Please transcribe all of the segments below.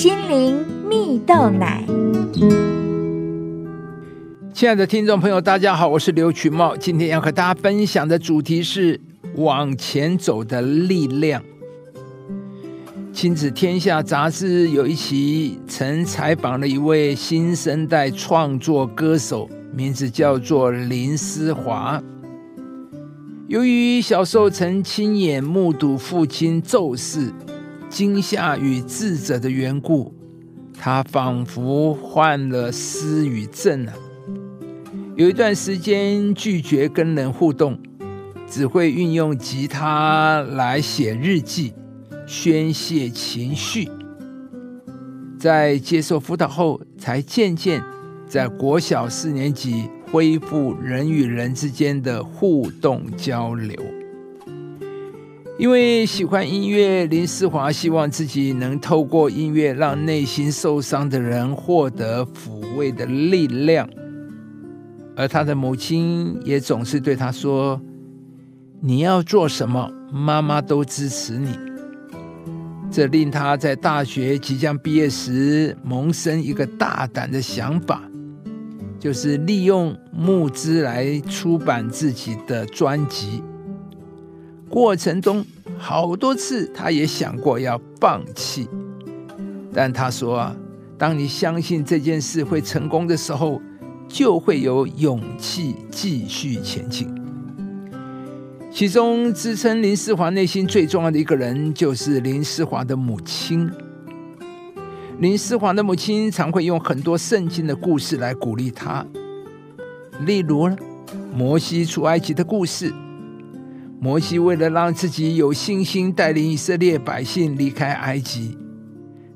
心灵蜜豆奶。亲爱的听众朋友，大家好，我是刘群茂，今天要和大家分享的主题是往前走的力量。亲子天下杂志有一期曾采访了一位新生代创作歌手，名字叫做林思华。由于小时候曾亲眼目睹父亲骤逝、惊吓与智者的缘故，他仿佛患了失语症啊！有一段时间拒绝跟人互动，只会运用吉他来写日记。宣泄情绪，在接受辅导后，才渐渐在国小四年级恢复人与人之间的互动交流。因为喜欢音乐，林思华希望自己能透过音乐，让内心受伤的人获得抚慰的力量。而他的母亲也总是对他说：“你要做什么，妈妈都支持你。”这令他在大学即将毕业时萌生一个大胆的想法，就是利用募资来出版自己的专辑。过程中好多次，他也想过要放弃，但他说：“啊当你相信这件事会成功的时候，就会有勇气继续前进。”其中支撑林思华内心最重要的一个人，就是林思华的母亲。林思华的母亲常会用很多圣经的故事来鼓励他，例如摩西出埃及的故事。摩西为了让自己有信心带领以色列百姓离开埃及，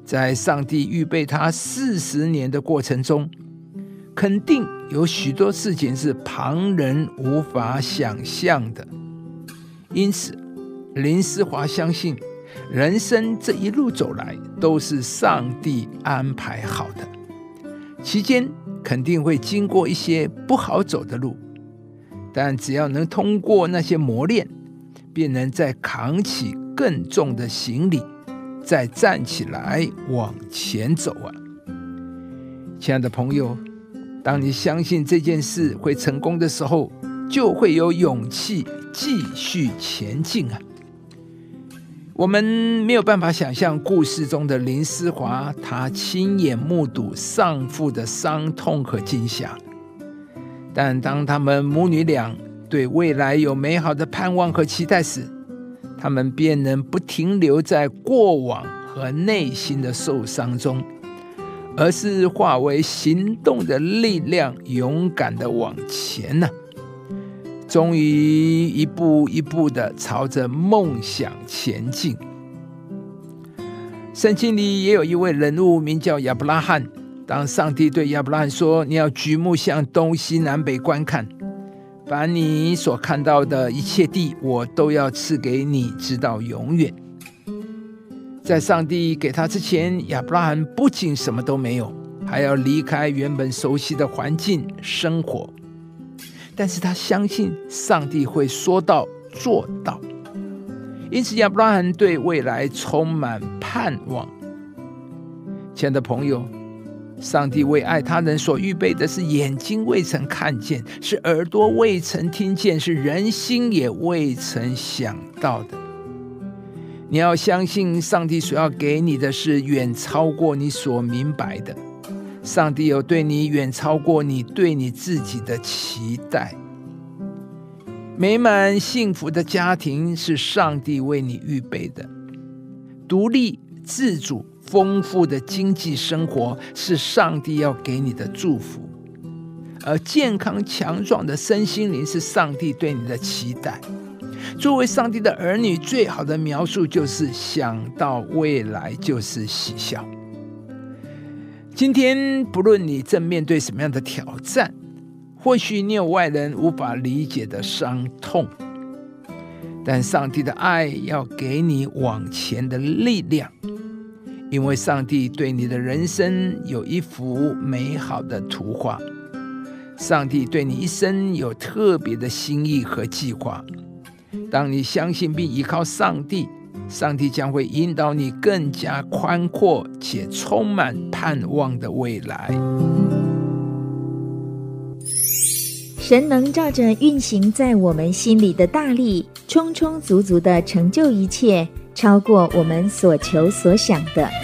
在上帝预备他四十年的过程中，肯定有许多事情是旁人无法想象的。因此，林思华相信，人生这一路走来都是上帝安排好的，期间肯定会经过一些不好走的路，但只要能通过那些磨练，便能再扛起更重的行李，再站起来往前走啊！亲爱的朋友，当你相信这件事会成功的时候，就会有勇气。继续前进啊！我们没有办法想象故事中的林思华，他亲眼目睹丧父的伤痛和惊吓。但当他们母女俩对未来有美好的盼望和期待时，他们便能不停留在过往和内心的受伤中，而是化为行动的力量，勇敢的往前呢。终于一步一步的朝着梦想前进。圣经里也有一位人物，名叫亚伯拉罕。当上帝对亚伯拉罕说：“你要举目向东西南北观看，把你所看到的一切地，我都要赐给你，直到永远。”在上帝给他之前，亚伯拉罕不仅什么都没有，还要离开原本熟悉的环境生活。但是他相信上帝会说到做到，因此亚伯拉罕对未来充满盼望。亲爱的朋友，上帝为爱他人所预备的是眼睛未曾看见，是耳朵未曾听见，是人心也未曾想到的。你要相信，上帝所要给你的是远超过你所明白的。上帝有对你远超过你对你自己的期待。美满幸福的家庭是上帝为你预备的，独立自主、丰富的经济生活是上帝要给你的祝福，而健康强壮的身心灵是上帝对你的期待。作为上帝的儿女，最好的描述就是想到未来就是喜笑。今天，不论你正面对什么样的挑战，或许你有外人无法理解的伤痛，但上帝的爱要给你往前的力量，因为上帝对你的人生有一幅美好的图画，上帝对你一生有特别的心意和计划。当你相信并依靠上帝，上帝将会引导你更加宽阔且充满盼望的未来。神能照着运行在我们心里的大力，充充足足的成就一切，超过我们所求所想的。